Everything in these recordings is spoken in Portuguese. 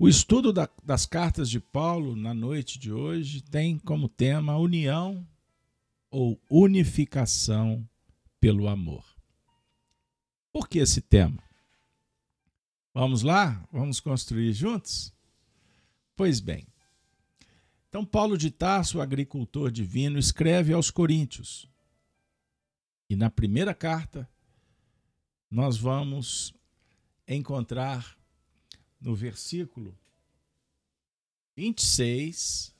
O estudo da, das cartas de Paulo na noite de hoje tem como tema união ou unificação pelo amor. Por que esse tema? Vamos lá? Vamos construir juntos? Pois bem. Então, Paulo de Tarso, agricultor divino, escreve aos Coríntios. E na primeira carta, nós vamos encontrar no versículo 26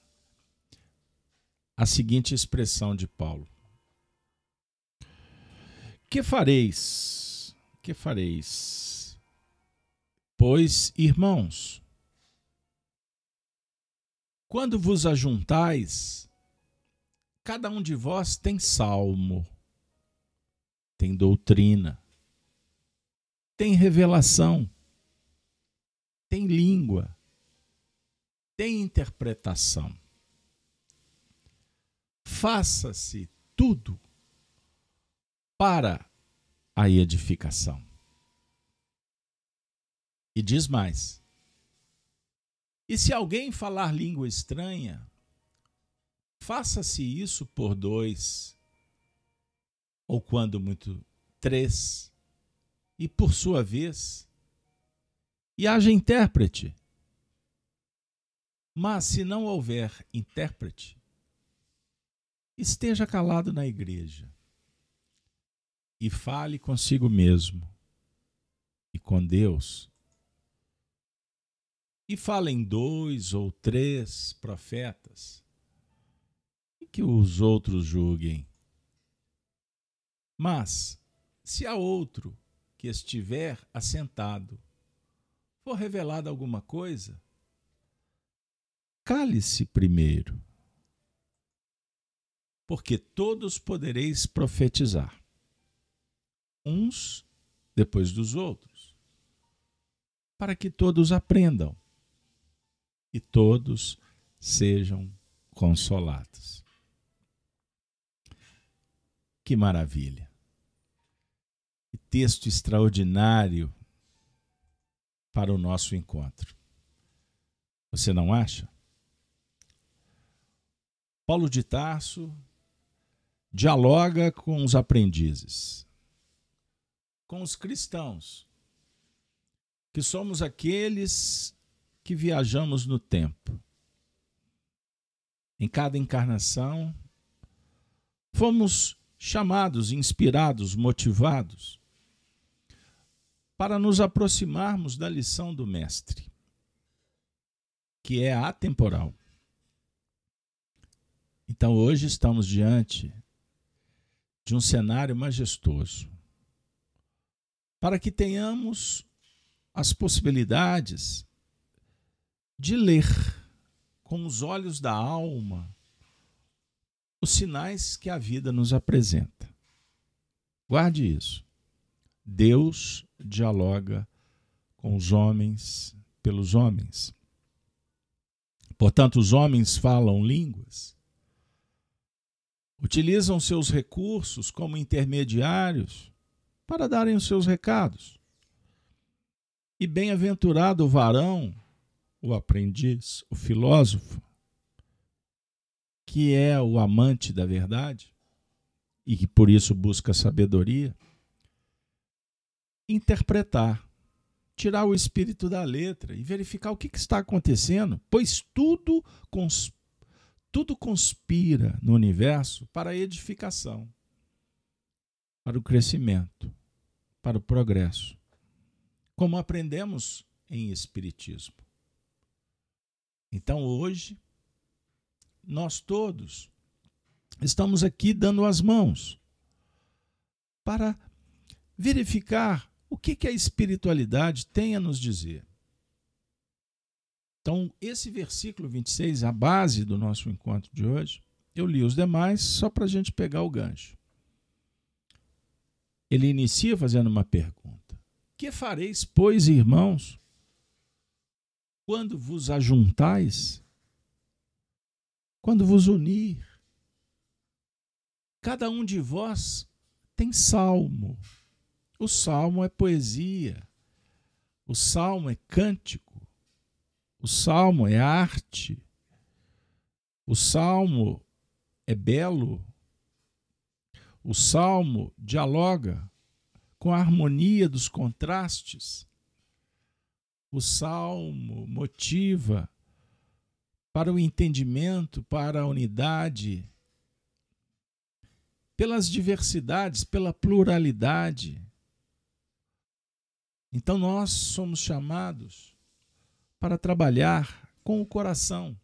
a seguinte expressão de Paulo: Que fareis? Que fareis? Pois, irmãos, quando vos ajuntais, cada um de vós tem salmo, tem doutrina, tem revelação tem língua, tem interpretação. Faça-se tudo para a edificação. E diz mais: e se alguém falar língua estranha, faça-se isso por dois, ou quando muito, três, e por sua vez, e haja intérprete. Mas se não houver intérprete, esteja calado na igreja e fale consigo mesmo e com Deus. E falem dois ou três profetas, e que os outros julguem. Mas, se há outro que estiver assentado for revelada alguma coisa, cale-se primeiro, porque todos podereis profetizar, uns depois dos outros, para que todos aprendam e todos sejam consolados. Que maravilha! Que texto extraordinário para o nosso encontro. Você não acha? Paulo de Tarso dialoga com os aprendizes, com os cristãos, que somos aqueles que viajamos no tempo. Em cada encarnação, fomos chamados, inspirados, motivados para nos aproximarmos da lição do Mestre, que é atemporal. Então hoje estamos diante de um cenário majestoso, para que tenhamos as possibilidades de ler com os olhos da alma os sinais que a vida nos apresenta. Guarde isso. Deus dialoga com os homens pelos homens. Portanto, os homens falam línguas, utilizam seus recursos como intermediários para darem os seus recados. E bem-aventurado o varão, o aprendiz, o filósofo, que é o amante da verdade e que por isso busca sabedoria interpretar, tirar o espírito da letra e verificar o que, que está acontecendo, pois tudo, cons tudo conspira no universo para a edificação, para o crescimento, para o progresso, como aprendemos em Espiritismo. Então hoje, nós todos estamos aqui dando as mãos para verificar o que, que a espiritualidade tem a nos dizer? Então, esse versículo 26, a base do nosso encontro de hoje, eu li os demais só para a gente pegar o gancho. Ele inicia fazendo uma pergunta: Que fareis, pois, irmãos, quando vos ajuntais, quando vos unir? Cada um de vós tem salmo, o salmo é poesia, o salmo é cântico, O salmo é arte. O salmo é belo. O salmo dialoga com a harmonia dos contrastes. O salmo motiva para o entendimento, para a unidade, pelas diversidades, pela pluralidade. Então nós somos chamados para trabalhar com o coração.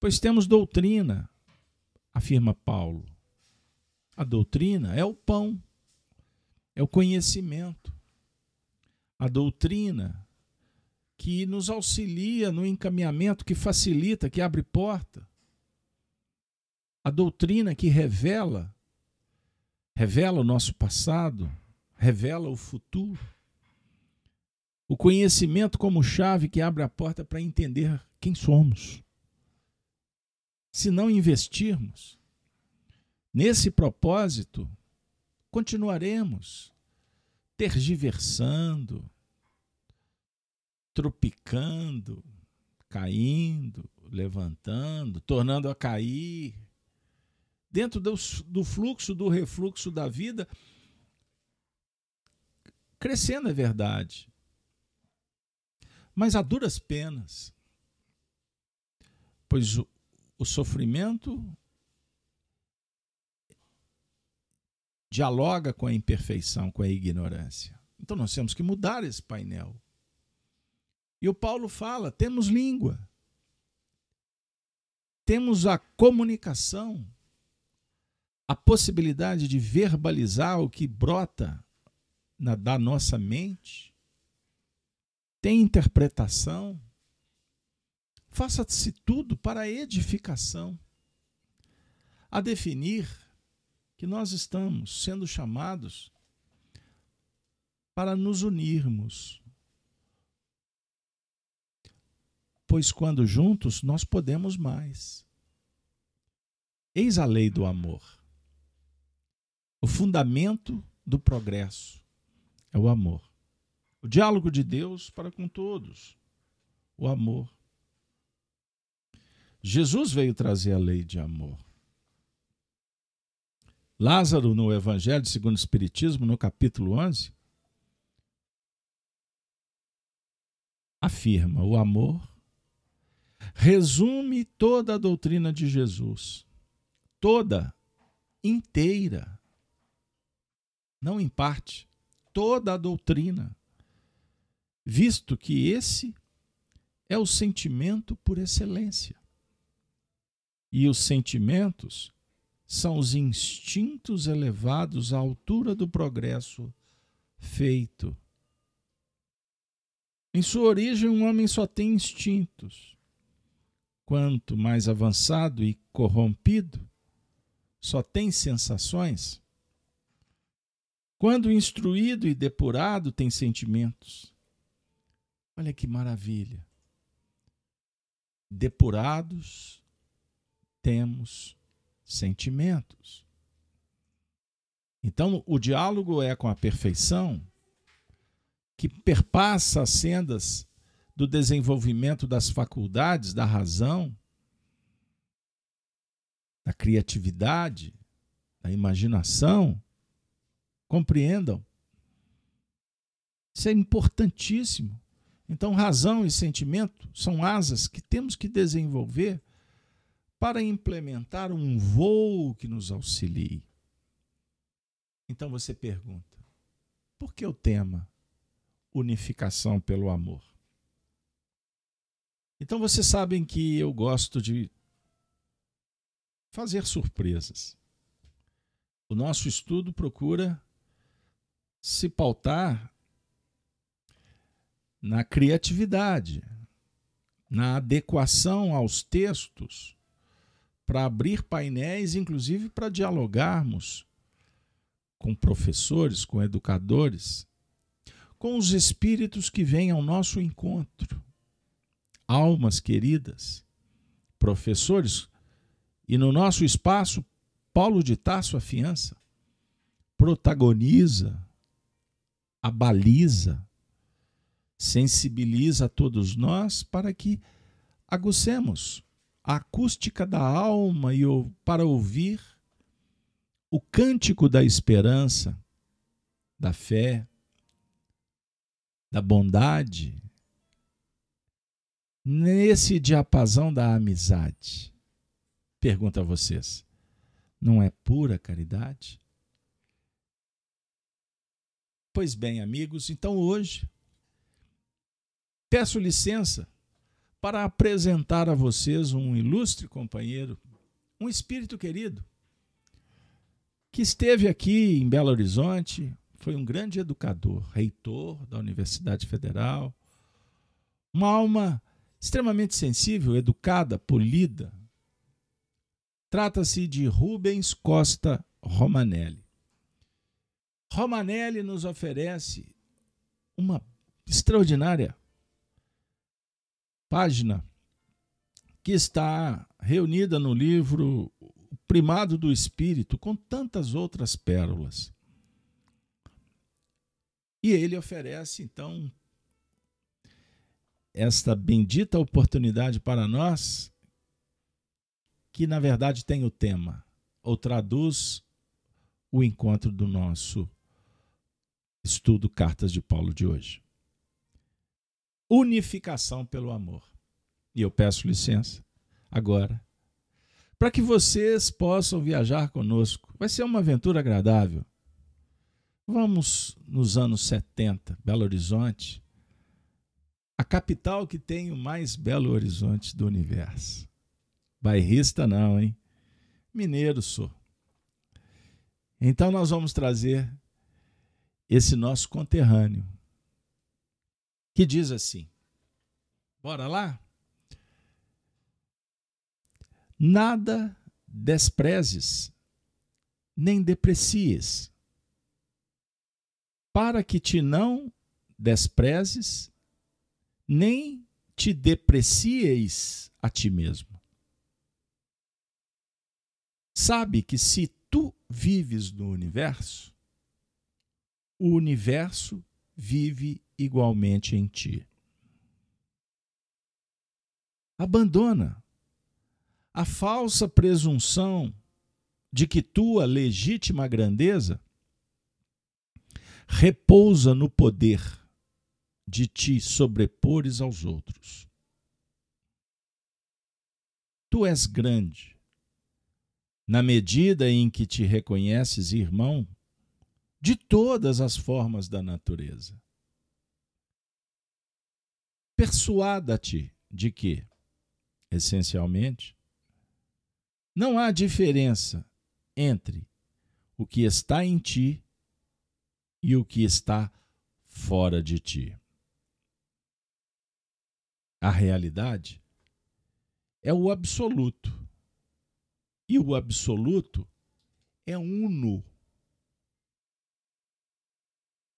Pois temos doutrina, afirma Paulo. A doutrina é o pão, é o conhecimento. A doutrina que nos auxilia no encaminhamento, que facilita, que abre porta a doutrina que revela, revela o nosso passado, revela o futuro. O conhecimento como chave que abre a porta para entender quem somos. Se não investirmos nesse propósito, continuaremos tergiversando, tropicando, caindo, levantando, tornando a cair, dentro do, do fluxo, do refluxo da vida, crescendo é verdade, mas a duras penas, pois o, o sofrimento dialoga com a imperfeição, com a ignorância. Então nós temos que mudar esse painel. E o Paulo fala: temos língua, temos a comunicação, a possibilidade de verbalizar o que brota na, da nossa mente, tem interpretação. Faça-se tudo para edificação, a definir que nós estamos sendo chamados para nos unirmos. Pois quando juntos nós podemos mais. Eis a lei do amor. O fundamento do progresso é o amor. O diálogo de Deus para com todos, o amor. Jesus veio trazer a lei de amor. Lázaro, no Evangelho segundo o Espiritismo, no capítulo 11, afirma: o amor resume toda a doutrina de Jesus, toda, inteira não em parte, toda a doutrina, visto que esse é o sentimento por excelência. E os sentimentos são os instintos elevados à altura do progresso feito. Em sua origem, um homem só tem instintos. Quanto mais avançado e corrompido, só tem sensações. Quando instruído e depurado, tem sentimentos. Olha que maravilha. Depurados, temos sentimentos. Então, o diálogo é com a perfeição que perpassa as sendas do desenvolvimento das faculdades, da razão, da criatividade, da imaginação Compreendam. Isso é importantíssimo. Então, razão e sentimento são asas que temos que desenvolver para implementar um voo que nos auxilie. Então você pergunta: por que o tema unificação pelo amor? Então vocês sabem que eu gosto de fazer surpresas. O nosso estudo procura se pautar na criatividade, na adequação aos textos, para abrir painéis, inclusive para dialogarmos com professores, com educadores, com os espíritos que vêm ao nosso encontro, almas queridas, professores, e no nosso espaço, Paulo de Tarso afiança, protagoniza a baliza sensibiliza todos nós para que aguçemos a acústica da alma e para ouvir o cântico da esperança, da fé, da bondade, nesse diapasão da amizade. Pergunto a vocês: não é pura caridade? Pois bem, amigos, então hoje peço licença para apresentar a vocês um ilustre companheiro, um espírito querido, que esteve aqui em Belo Horizonte, foi um grande educador, reitor da Universidade Federal, uma alma extremamente sensível, educada, polida. Trata-se de Rubens Costa Romanelli. Romanelli nos oferece uma extraordinária página que está reunida no livro O Primado do Espírito, com tantas outras pérolas. E ele oferece, então, esta bendita oportunidade para nós, que na verdade tem o tema, ou traduz o encontro do nosso estudo Cartas de Paulo de hoje. Unificação pelo amor. E eu peço licença agora para que vocês possam viajar conosco. Vai ser uma aventura agradável. Vamos nos anos 70, Belo Horizonte, a capital que tem o mais belo horizonte do universo. Bairrista não, hein? Mineiro sou. Então nós vamos trazer esse nosso conterrâneo, que diz assim: Bora lá? Nada desprezes, nem deprecies, para que te não desprezes nem te deprecieis a ti mesmo. Sabe que se tu vives no universo, o universo vive igualmente em ti. Abandona a falsa presunção de que tua legítima grandeza repousa no poder de te sobrepores aos outros. Tu és grande, na medida em que te reconheces irmão de todas as formas da natureza. Persuada-te de que, essencialmente, não há diferença entre o que está em ti e o que está fora de ti a realidade é o absoluto. E o absoluto é uno.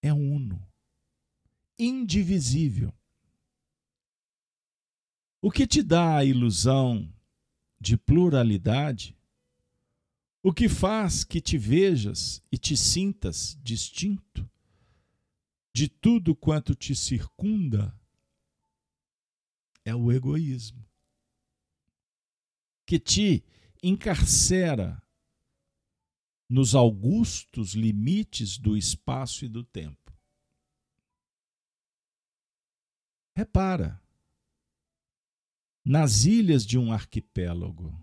É uno. Indivisível. O que te dá a ilusão de pluralidade, o que faz que te vejas e te sintas distinto de tudo quanto te circunda, é o egoísmo, que te encarcera nos augustos limites do espaço e do tempo. Repara, nas ilhas de um arquipélago,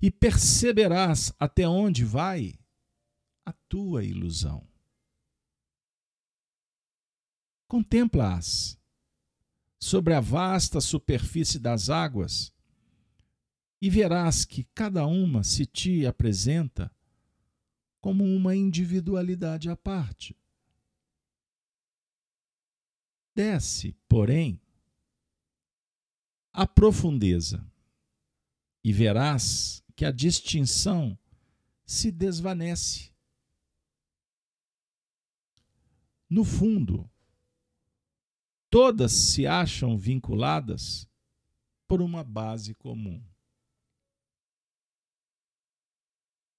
e perceberás até onde vai a tua ilusão. Contempla-as sobre a vasta superfície das águas, e verás que cada uma se te apresenta como uma individualidade à parte. Desce, porém, a profundeza e verás que a distinção se desvanece. No fundo, todas se acham vinculadas por uma base comum.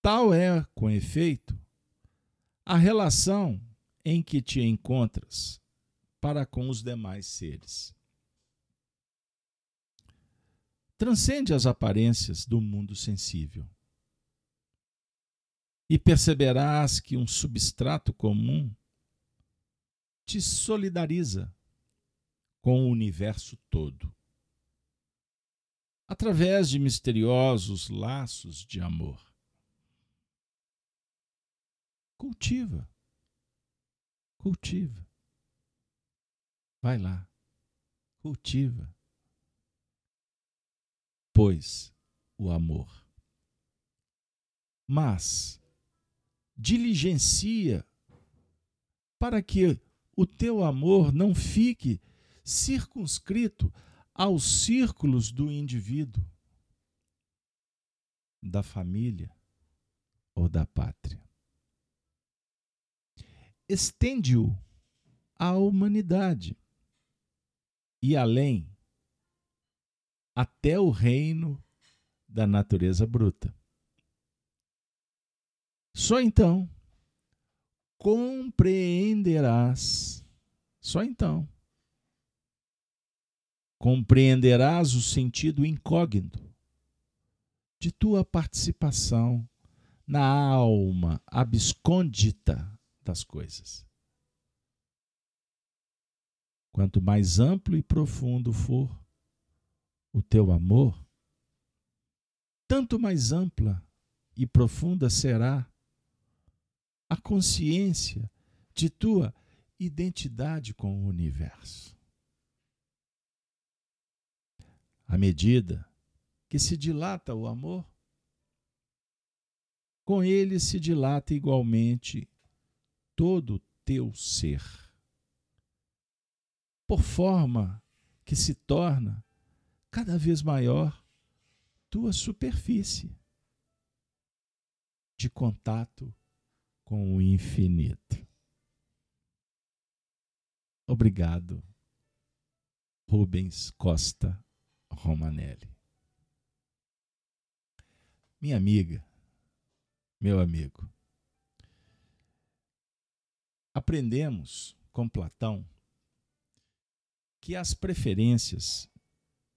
Tal é, com efeito, a relação em que te encontras para com os demais seres. Transcende as aparências do mundo sensível. E perceberás que um substrato comum te solidariza com o universo todo, através de misteriosos laços de amor. Cultiva, cultiva. Vai lá, cultiva. Pois o amor. Mas diligencia para que o teu amor não fique circunscrito aos círculos do indivíduo, da família ou da pátria. Estende-o à humanidade e além, até o reino da natureza bruta. Só então compreenderás, só então, compreenderás o sentido incógnito de tua participação na alma abscôndita das coisas. Quanto mais amplo e profundo for o teu amor, tanto mais ampla e profunda será a consciência de tua identidade com o universo. À medida que se dilata o amor, com ele se dilata igualmente todo o teu ser, por forma que se torna cada vez maior tua superfície de contato com o infinito. Obrigado, Rubens Costa Romanelli. Minha amiga, meu amigo, aprendemos com Platão que as preferências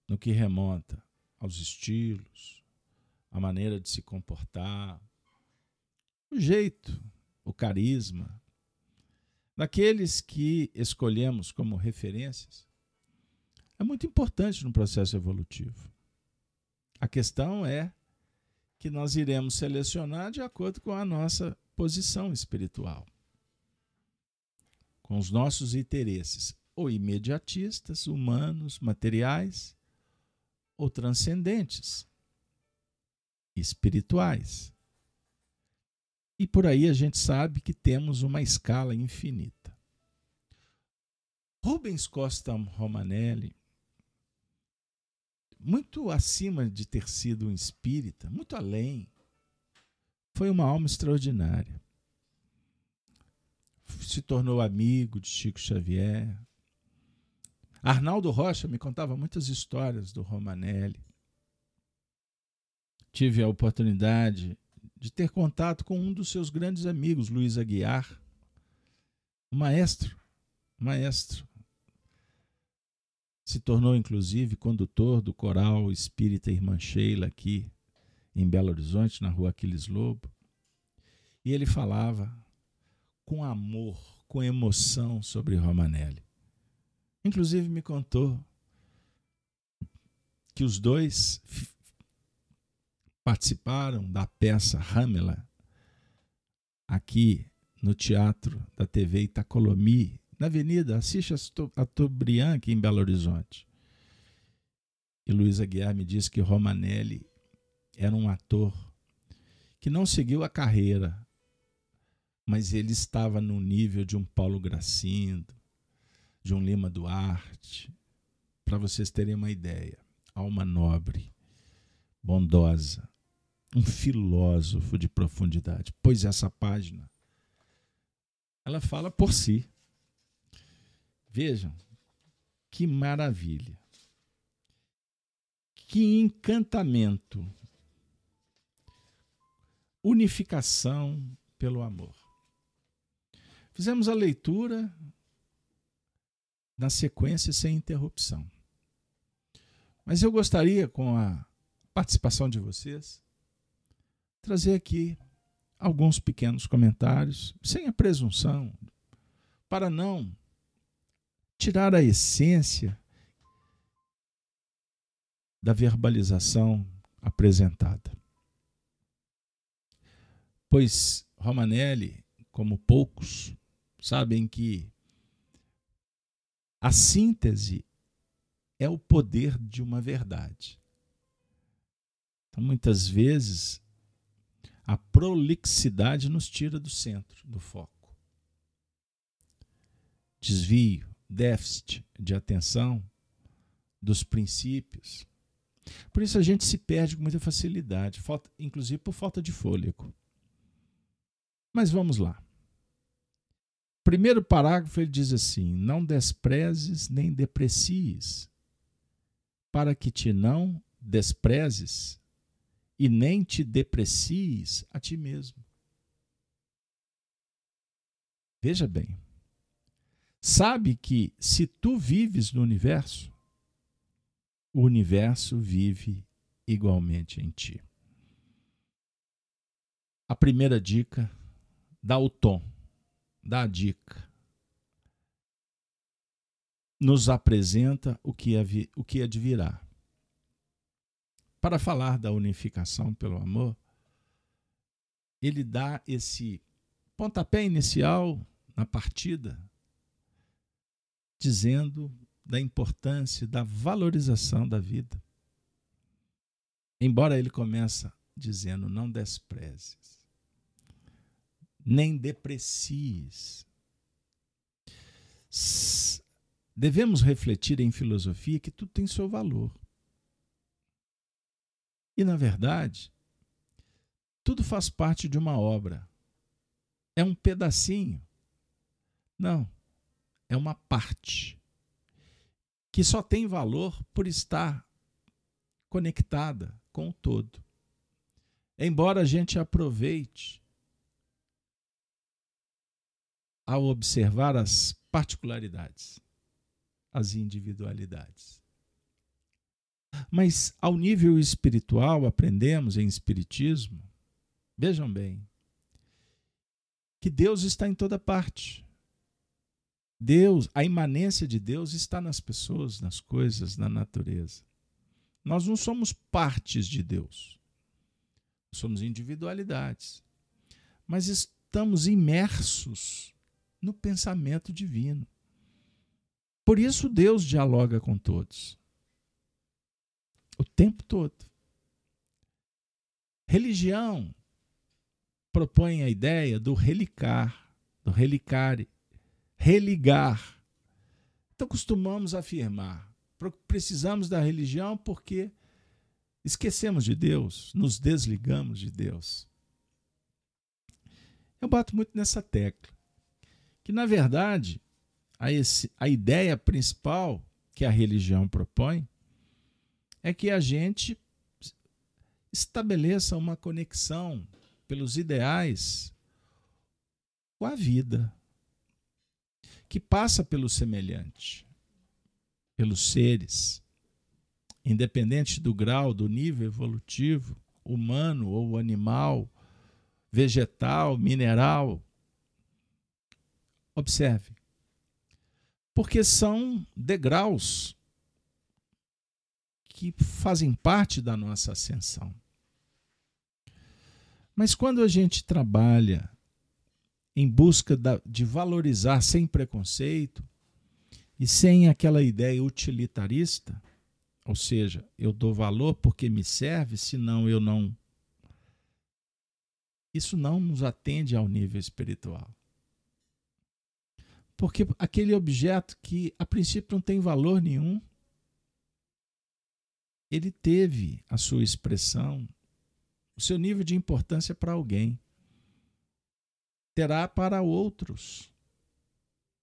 no que remonta aos estilos, a maneira de se comportar, o jeito o carisma, daqueles que escolhemos como referências, é muito importante no processo evolutivo. A questão é que nós iremos selecionar de acordo com a nossa posição espiritual, com os nossos interesses, ou imediatistas, humanos, materiais, ou transcendentes, espirituais. E por aí a gente sabe que temos uma escala infinita. Rubens Costa Romanelli, muito acima de ter sido um espírita, muito além, foi uma alma extraordinária. Se tornou amigo de Chico Xavier. Arnaldo Rocha me contava muitas histórias do Romanelli. Tive a oportunidade de ter contato com um dos seus grandes amigos, Luiz Aguiar, um maestro, maestro. Se tornou, inclusive, condutor do coral Espírita Irmã Sheila aqui em Belo Horizonte, na rua Aquiles Lobo. E ele falava com amor, com emoção sobre Romanelli. Inclusive me contou que os dois participaram da peça Hamela aqui no Teatro da TV Itacolomi, na Avenida Assis Chateaubriand, aqui em Belo Horizonte. E Luiz Aguiar me disse que Romanelli era um ator que não seguiu a carreira, mas ele estava no nível de um Paulo Gracindo, de um Lima Duarte, para vocês terem uma ideia. Alma nobre, bondosa, um filósofo de profundidade. Pois essa página ela fala por si. Vejam que maravilha. Que encantamento. Unificação pelo amor. Fizemos a leitura na sequência sem interrupção. Mas eu gostaria, com a participação de vocês, trazer aqui alguns pequenos comentários, sem a presunção, para não tirar a essência da verbalização apresentada. Pois Romanelli, como poucos, sabem que a síntese é o poder de uma verdade. Então, muitas vezes, a prolixidade nos tira do centro, do foco. Desvio, déficit de atenção dos princípios. Por isso a gente se perde com muita facilidade, falta, inclusive por falta de fôlego. Mas vamos lá. Primeiro parágrafo ele diz assim: Não desprezes nem deprecies, para que te não desprezes e nem te deprecies a ti mesmo. Veja bem, sabe que se tu vives no universo, o universo vive igualmente em ti. A primeira dica dá o tom, dá a dica. Nos apresenta o que, é, o que é de virar. Para falar da unificação pelo amor, ele dá esse pontapé inicial na partida, dizendo da importância da valorização da vida. Embora ele começa dizendo não desprezes, nem deprecies. Devemos refletir em filosofia que tudo tem seu valor. E, na verdade, tudo faz parte de uma obra. É um pedacinho. Não, é uma parte que só tem valor por estar conectada com o todo. Embora a gente aproveite ao observar as particularidades, as individualidades. Mas ao nível espiritual, aprendemos em Espiritismo, vejam bem, que Deus está em toda parte. Deus, a imanência de Deus está nas pessoas, nas coisas, na natureza. Nós não somos partes de Deus. Somos individualidades. Mas estamos imersos no pensamento divino. Por isso Deus dialoga com todos o tempo todo. Religião propõe a ideia do relicar, do relicare, religar. Então costumamos afirmar, precisamos da religião porque esquecemos de Deus, nos desligamos de Deus. Eu bato muito nessa tecla, que na verdade a, esse, a ideia principal que a religião propõe é que a gente estabeleça uma conexão pelos ideais com a vida, que passa pelo semelhante, pelos seres, independente do grau, do nível evolutivo, humano ou animal, vegetal, mineral. Observe. Porque são degraus que fazem parte da nossa ascensão. Mas quando a gente trabalha em busca de valorizar sem preconceito e sem aquela ideia utilitarista, ou seja, eu dou valor porque me serve, senão eu não. Isso não nos atende ao nível espiritual. Porque aquele objeto que a princípio não tem valor nenhum, ele teve a sua expressão, o seu nível de importância para alguém. Terá para outros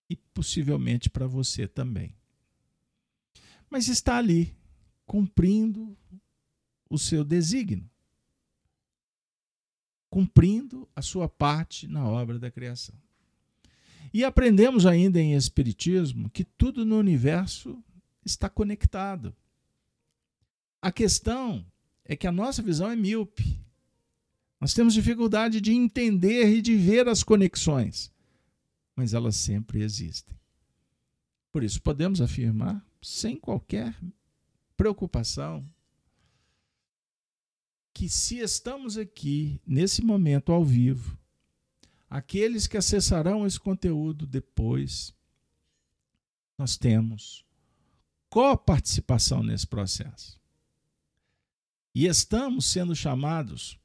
e possivelmente para você também. Mas está ali, cumprindo o seu desígnio, cumprindo a sua parte na obra da criação. E aprendemos ainda em Espiritismo que tudo no universo está conectado. A questão é que a nossa visão é míope. Nós temos dificuldade de entender e de ver as conexões, mas elas sempre existem. Por isso, podemos afirmar, sem qualquer preocupação, que se estamos aqui, nesse momento ao vivo, aqueles que acessarão esse conteúdo depois, nós temos coparticipação nesse processo. E estamos sendo chamados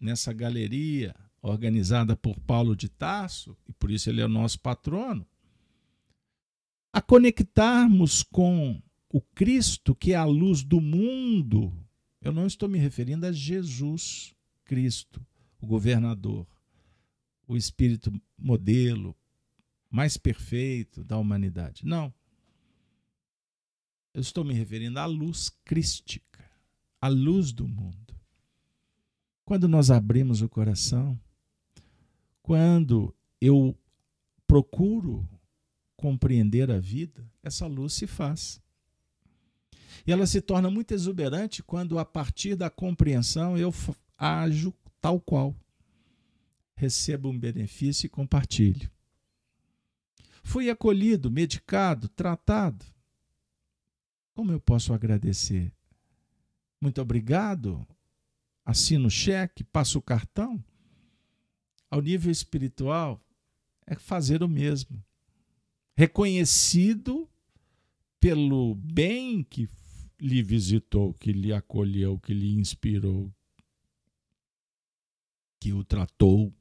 nessa galeria organizada por Paulo de Tarso, e por isso ele é o nosso patrono, a conectarmos com o Cristo que é a luz do mundo. Eu não estou me referindo a Jesus Cristo, o governador, o espírito modelo mais perfeito da humanidade. Não. Eu estou me referindo à luz crística a luz do mundo. Quando nós abrimos o coração, quando eu procuro compreender a vida, essa luz se faz. E ela se torna muito exuberante quando, a partir da compreensão, eu ajo tal qual. Recebo um benefício e compartilho. Fui acolhido, medicado, tratado. Como eu posso agradecer? muito obrigado, assino o cheque, passo o cartão. Ao nível espiritual, é fazer o mesmo. Reconhecido pelo bem que lhe visitou, que lhe acolheu, que lhe inspirou, que o tratou.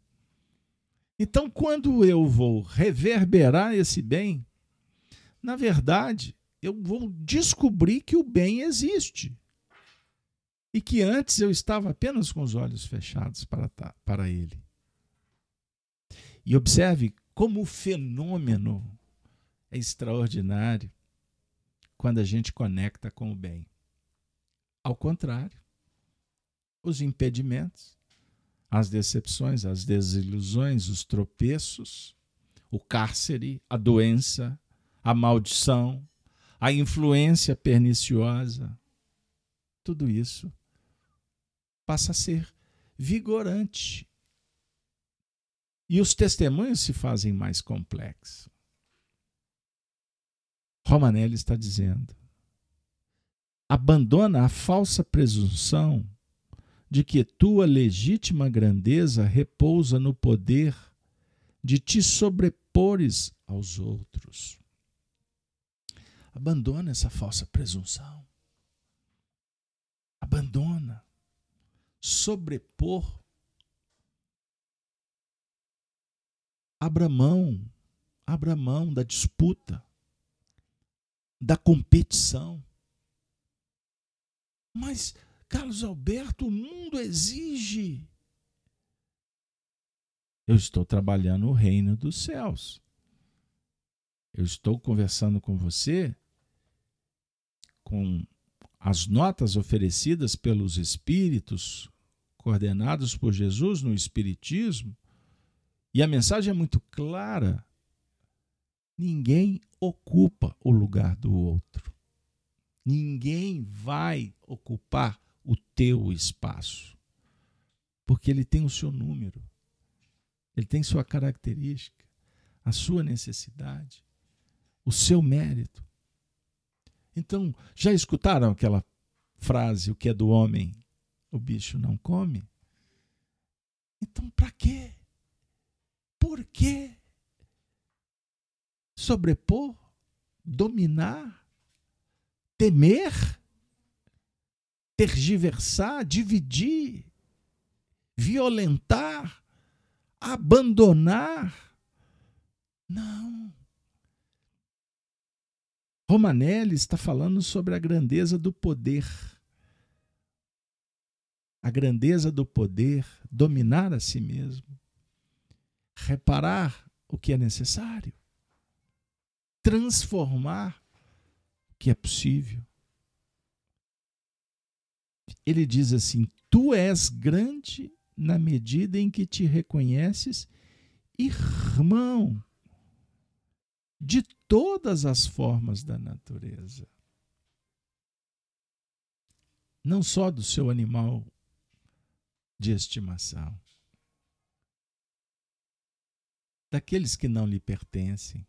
Então, quando eu vou reverberar esse bem, na verdade, eu vou descobrir que o bem existe e que antes eu estava apenas com os olhos fechados para, para ele. E observe como o fenômeno é extraordinário quando a gente conecta com o bem. Ao contrário, os impedimentos, as decepções, as desilusões, os tropeços, o cárcere, a doença, a maldição, a influência perniciosa, tudo isso passa a ser vigorante. E os testemunhos se fazem mais complexos. Romanelli está dizendo: abandona a falsa presunção de que tua legítima grandeza repousa no poder de te sobrepores aos outros. Abandona essa falsa presunção. Abandona sobrepor. Abra mão, abra mão da disputa, da competição. Mas, Carlos Alberto, o mundo exige. Eu estou trabalhando o reino dos céus. Eu estou conversando com você com as notas oferecidas pelos espíritos coordenados por Jesus no Espiritismo, e a mensagem é muito clara: ninguém ocupa o lugar do outro. Ninguém vai ocupar o teu espaço. Porque ele tem o seu número, ele tem sua característica, a sua necessidade, o seu mérito. Então, já escutaram aquela frase: o que é do homem, o bicho não come? Então, para quê? Por quê? Sobrepor? Dominar? Temer? Tergiversar? Dividir? Violentar? Abandonar? Não. Romanelli está falando sobre a grandeza do poder. A grandeza do poder, dominar a si mesmo, reparar o que é necessário, transformar o que é possível. Ele diz assim: Tu és grande na medida em que te reconheces irmão de todas as formas da natureza. Não só do seu animal de estimação, daqueles que não lhe pertencem,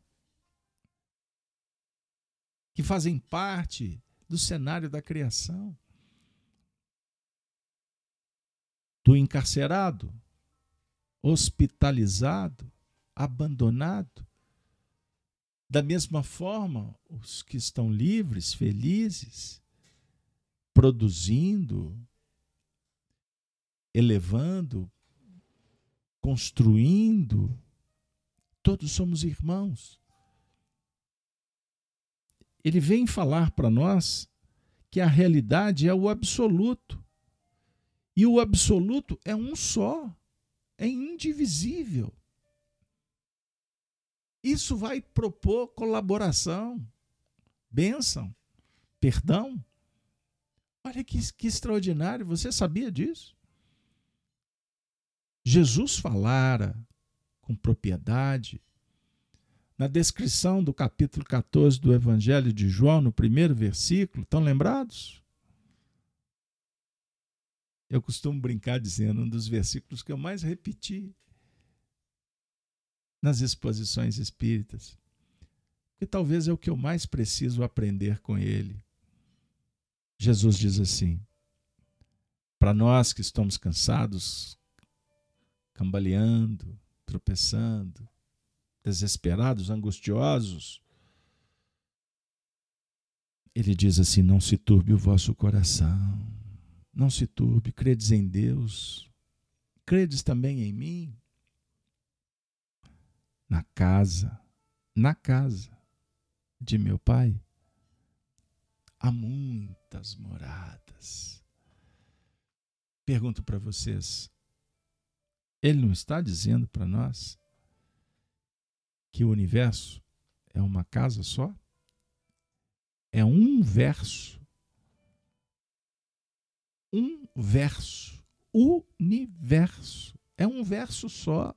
que fazem parte do cenário da criação. Do encarcerado, hospitalizado, abandonado. Da mesma forma, os que estão livres, felizes, produzindo, elevando, construindo, todos somos irmãos. Ele vem falar para nós que a realidade é o absoluto. E o absoluto é um só, é indivisível. Isso vai propor colaboração, bênção, perdão. Olha que, que extraordinário, você sabia disso? Jesus falara com propriedade. Na descrição do capítulo 14 do Evangelho de João, no primeiro versículo, estão lembrados? Eu costumo brincar dizendo um dos versículos que eu mais repeti nas exposições espíritas, que talvez é o que eu mais preciso aprender com ele. Jesus diz assim: para nós que estamos cansados, cambaleando, tropeçando, desesperados, angustiosos. Ele diz assim: Não se turbe o vosso coração, não se turbe, credes em Deus, credes também em mim. Na casa, na casa de meu pai, há muitas moradas. Pergunto para vocês: ele não está dizendo para nós que o universo é uma casa só? É um verso. Um verso. Universo. É um verso só.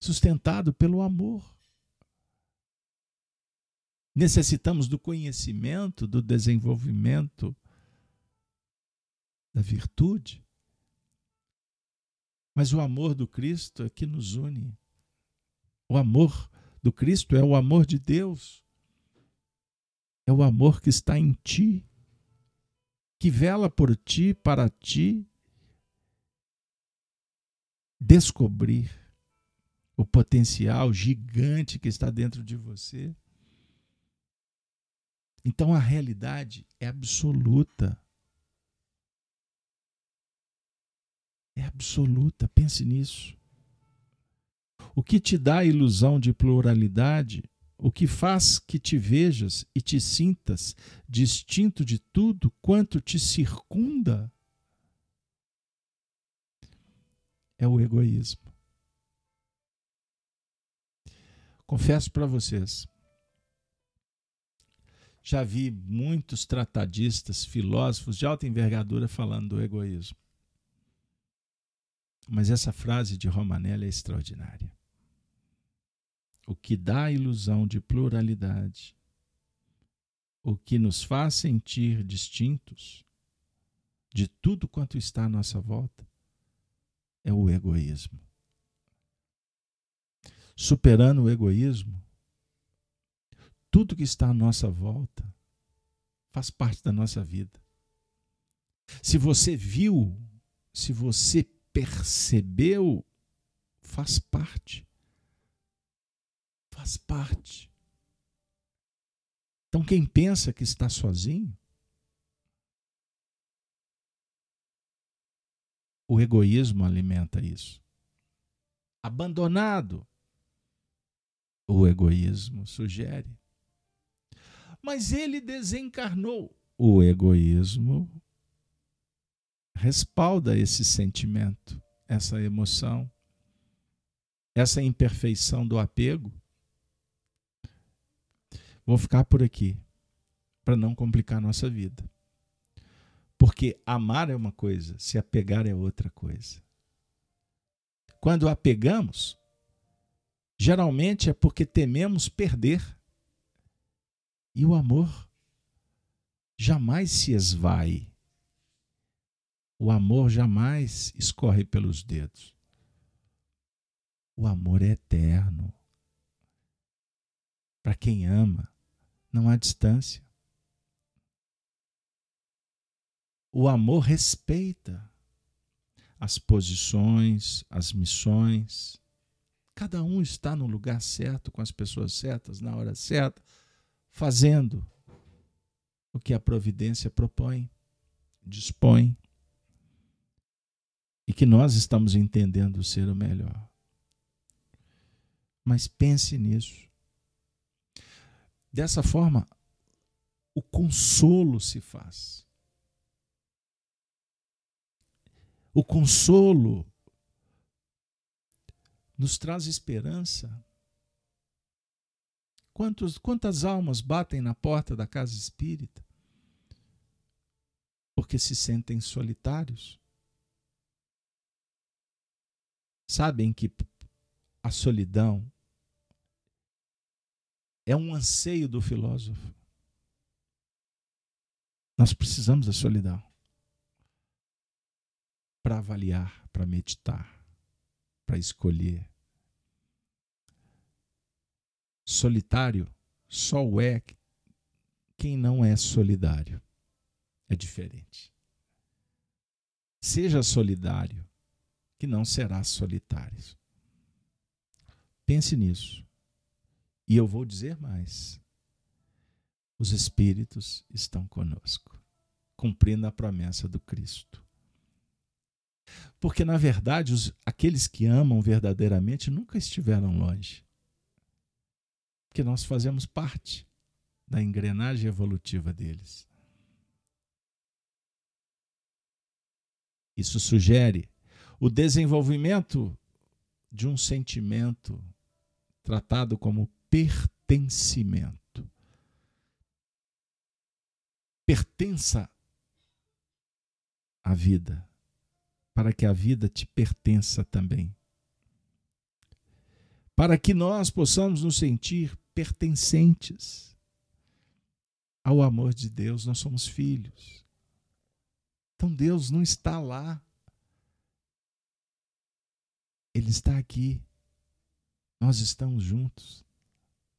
Sustentado pelo amor. Necessitamos do conhecimento, do desenvolvimento, da virtude mas o amor do Cristo é que nos une. O amor do Cristo é o amor de Deus. É o amor que está em ti, que vela por ti, para ti descobrir o potencial gigante que está dentro de você. Então a realidade é absoluta. é absoluta, pense nisso. O que te dá a ilusão de pluralidade, o que faz que te vejas e te sintas distinto de tudo quanto te circunda, é o egoísmo. Confesso para vocês, já vi muitos tratadistas, filósofos de alta envergadura falando do egoísmo. Mas essa frase de Romanelli é extraordinária. O que dá a ilusão de pluralidade, o que nos faz sentir distintos de tudo quanto está à nossa volta, é o egoísmo. Superando o egoísmo, tudo que está à nossa volta faz parte da nossa vida. Se você viu, se você percebeu, faz parte. Faz parte. Então, quem pensa que está sozinho, o egoísmo alimenta isso. Abandonado, o egoísmo sugere. Mas ele desencarnou. O egoísmo respalda esse sentimento, essa emoção, essa imperfeição do apego. Vou ficar por aqui para não complicar a nossa vida. Porque amar é uma coisa, se apegar é outra coisa. Quando apegamos, geralmente é porque tememos perder. E o amor jamais se esvai. O amor jamais escorre pelos dedos. O amor é eterno. Para quem ama, não há distância. O amor respeita as posições, as missões. Cada um está no lugar certo, com as pessoas certas, na hora certa, fazendo o que a providência propõe, dispõe. E que nós estamos entendendo ser o melhor. Mas pense nisso. Dessa forma, o consolo se faz. O consolo nos traz esperança. Quantos, quantas almas batem na porta da casa espírita porque se sentem solitários? Sabem que a solidão é um anseio do filósofo. Nós precisamos da solidão para avaliar, para meditar, para escolher. Solitário só é quem não é solidário. É diferente. Seja solidário, que não será solitário. Pense nisso. E eu vou dizer mais. Os Espíritos estão conosco, cumprindo a promessa do Cristo. Porque, na verdade, os, aqueles que amam verdadeiramente nunca estiveram longe. Porque nós fazemos parte da engrenagem evolutiva deles. Isso sugere o desenvolvimento de um sentimento tratado como pertencimento. Pertença à vida para que a vida te pertença também. Para que nós possamos nos sentir pertencentes ao amor de Deus, nós somos filhos. Então Deus não está lá. Ele está aqui. Nós estamos juntos.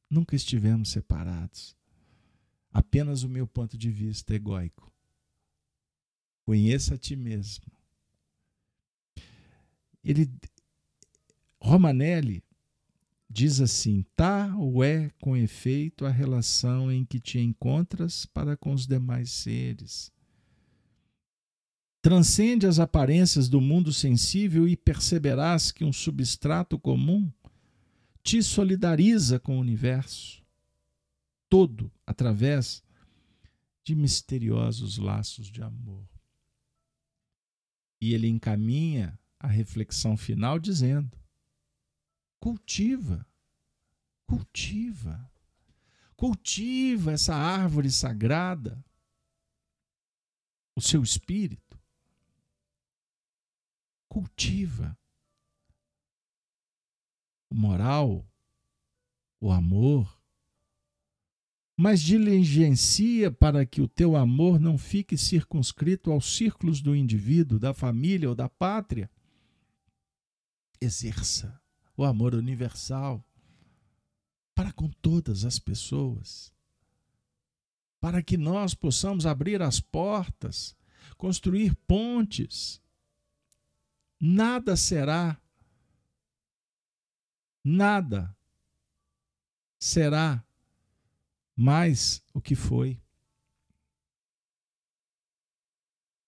Nunca estivemos separados. Apenas o meu ponto de vista egóico. Conheça a ti mesmo ele Romanelli diz assim: tal é com efeito a relação em que te encontras para com os demais seres. Transcende as aparências do mundo sensível e perceberás que um substrato comum te solidariza com o universo todo através de misteriosos laços de amor. E ele encaminha a reflexão final dizendo: cultiva, cultiva, cultiva essa árvore sagrada, o seu espírito. Cultiva moral, o amor, mas diligencia para que o teu amor não fique circunscrito aos círculos do indivíduo, da família ou da pátria, exerça o amor universal para com todas as pessoas, para que nós possamos abrir as portas, construir pontes. Nada será, nada será mais o que foi.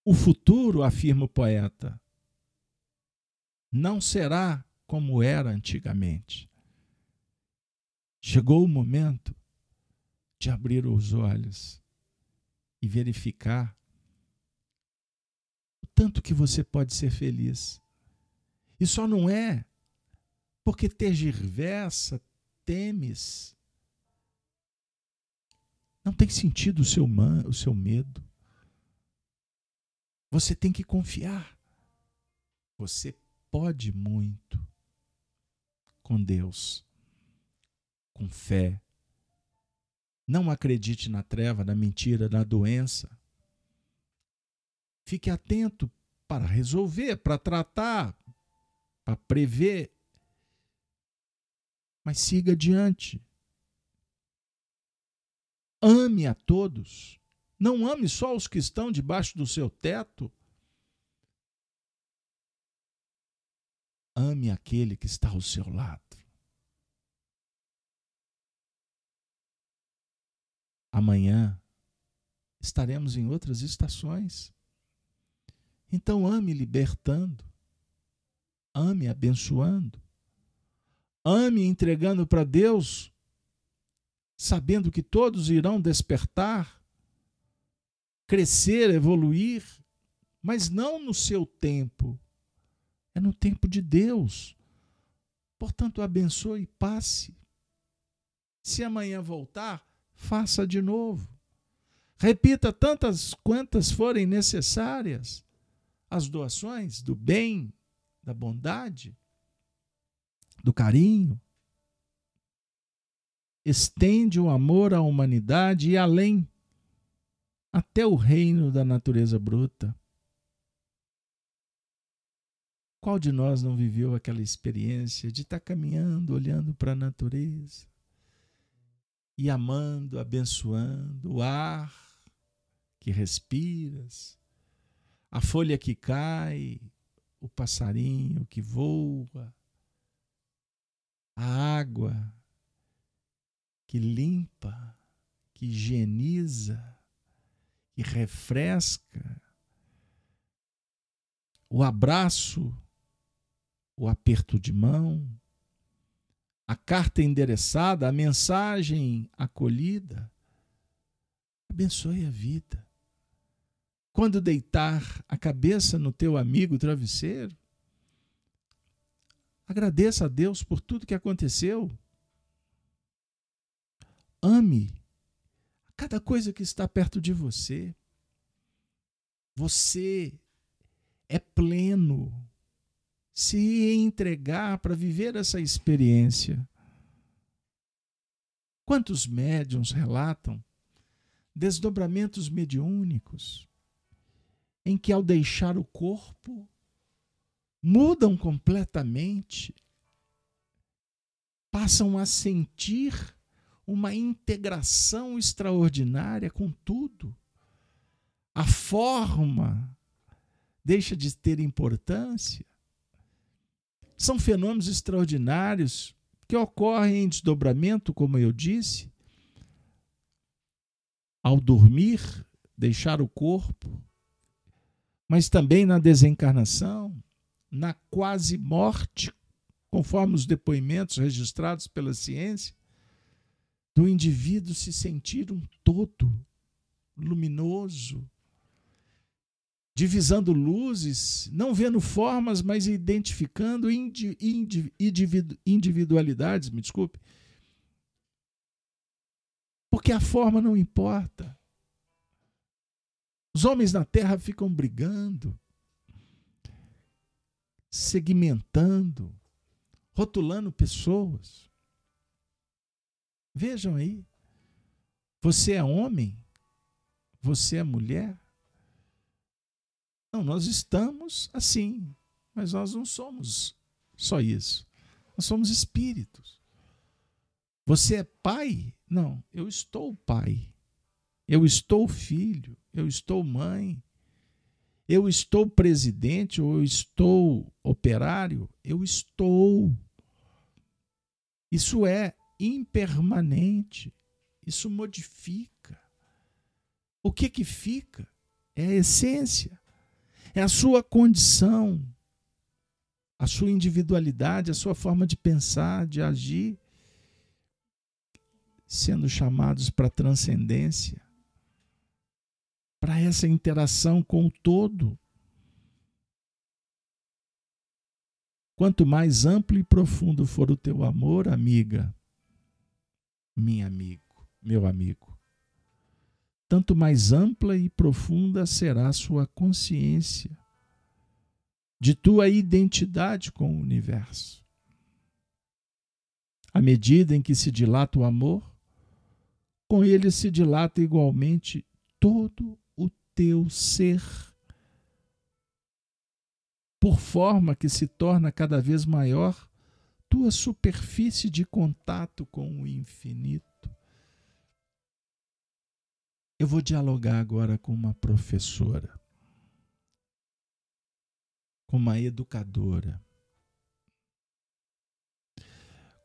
O futuro, afirma o poeta, não será como era antigamente. Chegou o momento de abrir os olhos e verificar o tanto que você pode ser feliz. E só não é porque tergiversa, temes. Não tem sentido o seu, man, o seu medo. Você tem que confiar. Você pode muito com Deus. com fé. Não acredite na treva, na mentira, na doença. Fique atento para resolver, para tratar, para prever. Mas siga adiante. Ame a todos. Não ame só os que estão debaixo do seu teto. Ame aquele que está ao seu lado. Amanhã estaremos em outras estações. Então ame libertando, ame abençoando, ame entregando para Deus, sabendo que todos irão despertar, crescer, evoluir, mas não no seu tempo, é no tempo de Deus. Portanto, abençoe e passe. Se amanhã voltar, faça de novo. Repita tantas quantas forem necessárias as doações do bem, da bondade, do carinho. Estende o amor à humanidade e além, até o reino da natureza bruta. Qual de nós não viveu aquela experiência de estar caminhando, olhando para a natureza e amando, abençoando o ar que respiras, a folha que cai, o passarinho que voa, a água que limpa, que higieniza, que refresca, o abraço o aperto de mão, a carta endereçada, a mensagem acolhida. Abençoe a vida. Quando deitar a cabeça no teu amigo travesseiro, agradeça a Deus por tudo que aconteceu. Ame cada coisa que está perto de você. Você é pleno se entregar para viver essa experiência. Quantos médiums relatam desdobramentos mediúnicos em que, ao deixar o corpo, mudam completamente, passam a sentir uma integração extraordinária com tudo. A forma deixa de ter importância. São fenômenos extraordinários que ocorrem em desdobramento, como eu disse, ao dormir, deixar o corpo, mas também na desencarnação, na quase morte, conforme os depoimentos registrados pela ciência, do indivíduo se sentir um todo luminoso, divisando luzes, não vendo formas, mas identificando individualidades, me desculpe. Porque a forma não importa. Os homens na terra ficam brigando, segmentando, rotulando pessoas. Vejam aí. Você é homem? Você é mulher? Não, nós estamos assim, mas nós não somos só isso. Nós somos espíritos. Você é pai? Não, eu estou pai. Eu estou filho. Eu estou mãe. Eu estou presidente ou eu estou operário. Eu estou. Isso é impermanente. Isso modifica. O que que fica? É a essência é a sua condição, a sua individualidade, a sua forma de pensar, de agir, sendo chamados para transcendência, para essa interação com o todo. Quanto mais amplo e profundo for o teu amor, amiga, minha amigo, meu amigo, tanto mais ampla e profunda será sua consciência de tua identidade com o universo. À medida em que se dilata o amor, com ele se dilata igualmente todo teu ser, por forma que se torna cada vez maior tua superfície de contato com o infinito. Eu vou dialogar agora com uma professora, com uma educadora.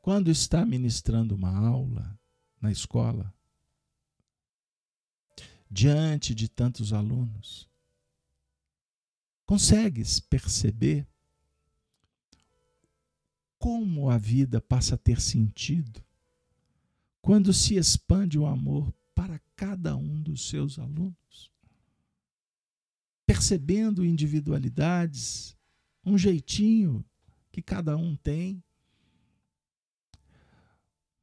Quando está ministrando uma aula na escola, diante de tantos alunos, consegues perceber como a vida passa a ter sentido quando se expande o amor para cada um dos seus alunos, percebendo individualidades, um jeitinho que cada um tem,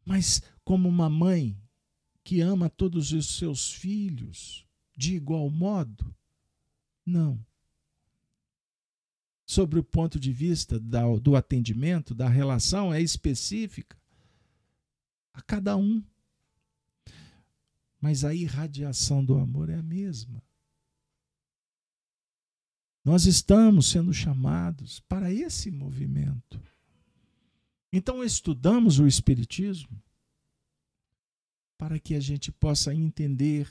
mas como uma mãe que ama todos os seus filhos de igual modo? Não sobre o ponto de vista do atendimento, da relação, é específica a cada um. Mas a irradiação do amor é a mesma. Nós estamos sendo chamados para esse movimento. Então, estudamos o Espiritismo para que a gente possa entender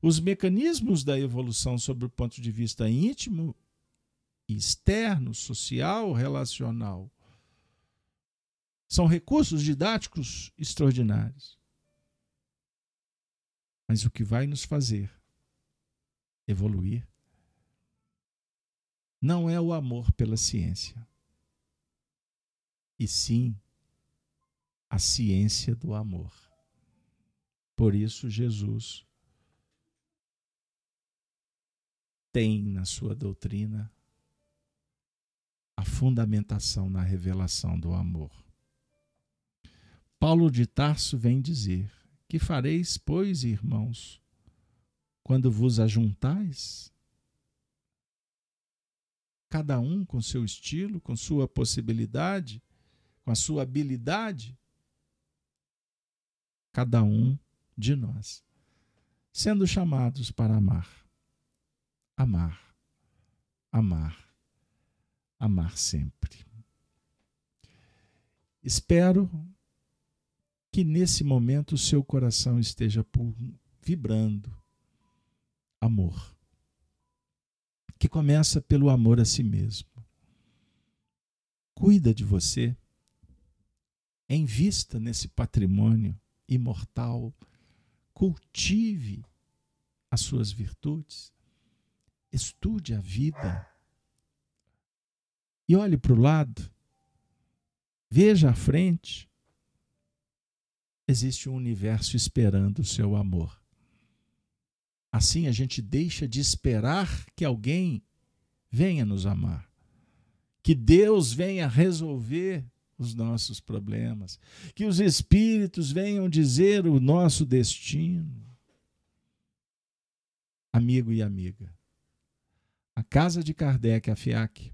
os mecanismos da evolução sob o ponto de vista íntimo externo, social, relacional. São recursos didáticos extraordinários. Mas o que vai nos fazer evoluir não é o amor pela ciência, e sim a ciência do amor. Por isso, Jesus tem na sua doutrina a fundamentação na revelação do amor. Paulo de Tarso vem dizer: Que fareis, pois, irmãos, quando vos ajuntais? Cada um com seu estilo, com sua possibilidade, com a sua habilidade? Cada um de nós, sendo chamados para amar. Amar. Amar amar sempre. Espero que nesse momento o seu coração esteja vibrando amor, que começa pelo amor a si mesmo. Cuida de você, invista nesse patrimônio imortal, cultive as suas virtudes, estude a vida e olhe para o lado, veja à frente. Existe um universo esperando o seu amor. Assim a gente deixa de esperar que alguém venha nos amar, que Deus venha resolver os nossos problemas, que os espíritos venham dizer o nosso destino. Amigo e amiga, a casa de Kardec, a FIAC,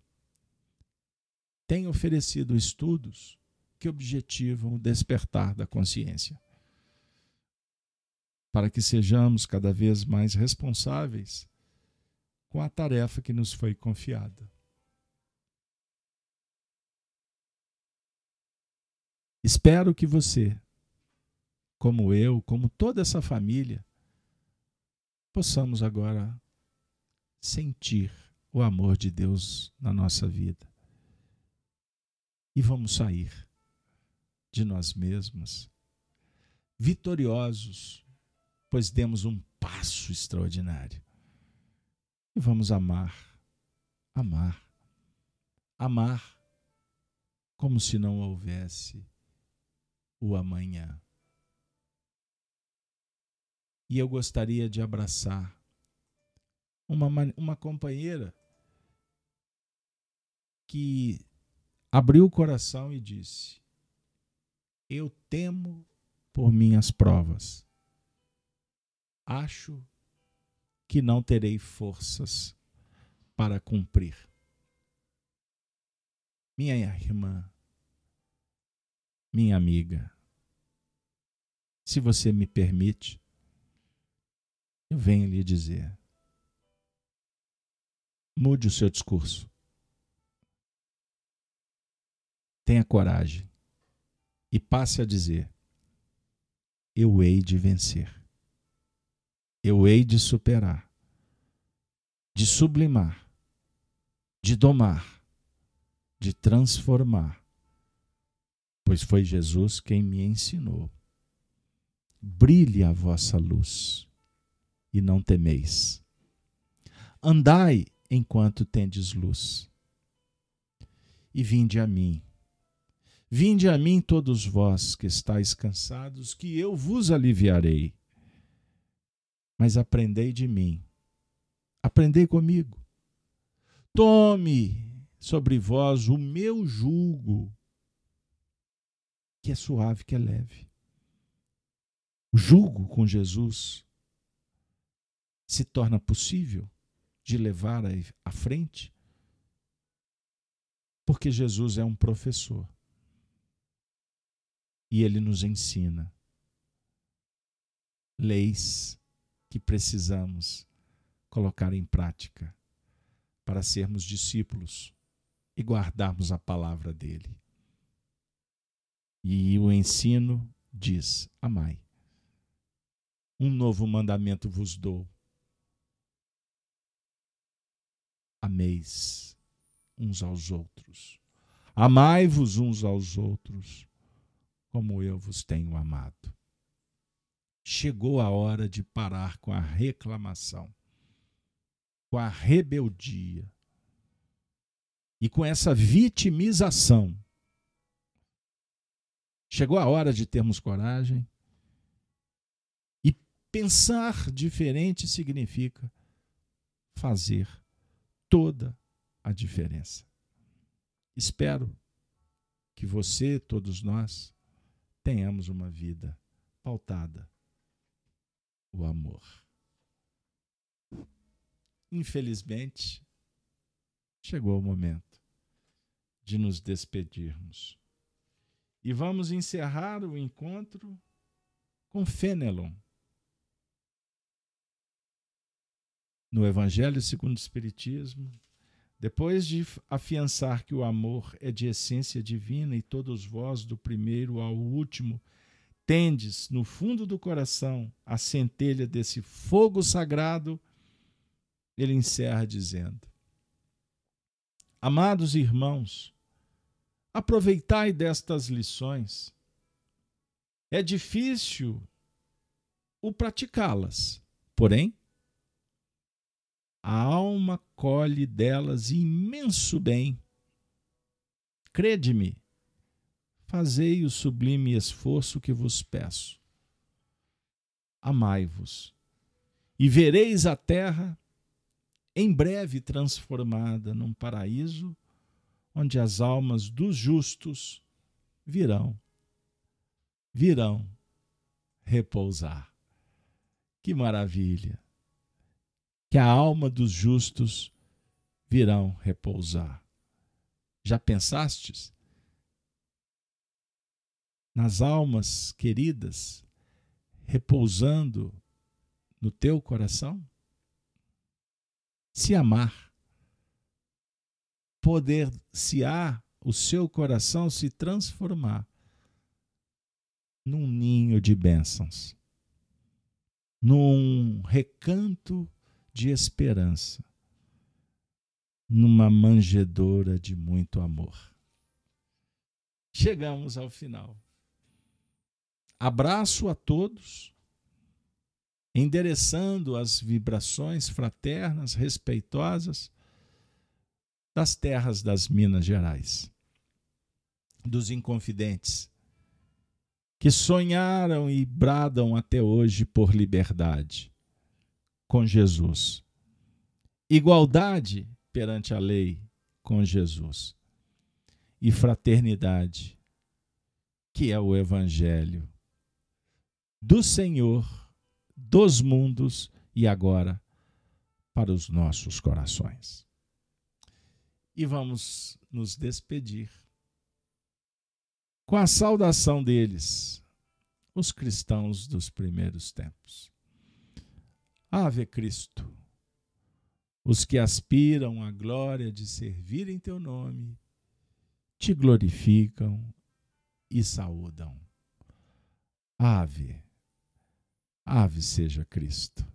tem oferecido estudos que objetivam o despertar da consciência. Para que sejamos cada vez mais responsáveis com a tarefa que nos foi confiada. Espero que você, como eu, como toda essa família, possamos agora sentir o amor de Deus na nossa vida e vamos sair de nós mesmos vitoriosos, pois demos um passo extraordinário. E vamos amar, amar, amar, como se não houvesse o amanhã. E eu gostaria de abraçar uma, uma companheira que abriu o coração e disse: Eu temo por minhas provas. Acho que não terei forças para cumprir. Minha irmã, minha amiga, se você me permite, eu venho lhe dizer: mude o seu discurso. Tenha coragem e passe a dizer: eu hei de vencer. Eu hei de superar, de sublimar, de domar, de transformar, pois foi Jesus quem me ensinou. Brilhe a vossa luz e não temeis. Andai enquanto tendes luz. E vinde a mim Vinde a mim todos vós que estáis cansados, que eu vos aliviarei. Mas aprendei de mim, aprendei comigo. Tome sobre vós o meu jugo, que é suave, que é leve. O jugo com Jesus se torna possível de levar à frente, porque Jesus é um professor e ele nos ensina leis que precisamos colocar em prática para sermos discípulos e guardarmos a palavra dele. E o ensino diz: amai. Um novo mandamento vos dou. Ameis uns aos outros. Amai-vos uns aos outros como eu vos tenho amado. Chegou a hora de parar com a reclamação, com a rebeldia e com essa vitimização. Chegou a hora de termos coragem e pensar diferente significa fazer toda a diferença. Espero que você, todos nós, tenhamos uma vida pautada o amor. Infelizmente, chegou o momento de nos despedirmos. E vamos encerrar o encontro com Fenelon. No Evangelho segundo o Espiritismo, depois de afiançar que o amor é de essência divina e todos vós, do primeiro ao último, tendes no fundo do coração a centelha desse fogo sagrado, ele encerra dizendo: Amados irmãos, aproveitai destas lições. É difícil o praticá-las, porém, a alma colhe delas imenso bem. Crede-me, fazei o sublime esforço que vos peço. Amai-vos, e vereis a terra em breve transformada num paraíso onde as almas dos justos virão, virão repousar. Que maravilha! que a alma dos justos virão repousar. Já pensastes? Nas almas queridas repousando no teu coração? Se amar, poder-se-á o seu coração se transformar num ninho de bênçãos, num recanto de esperança, numa manjedoura de muito amor. Chegamos ao final. Abraço a todos, endereçando as vibrações fraternas, respeitosas das terras das Minas Gerais, dos inconfidentes, que sonharam e bradam até hoje por liberdade com Jesus. Igualdade perante a lei com Jesus. E fraternidade, que é o Evangelho do Senhor, dos mundos e agora para os nossos corações. E vamos nos despedir com a saudação deles, os cristãos dos primeiros tempos. Ave Cristo, os que aspiram à glória de servir em teu nome, te glorificam e saúdam. Ave, ave seja Cristo.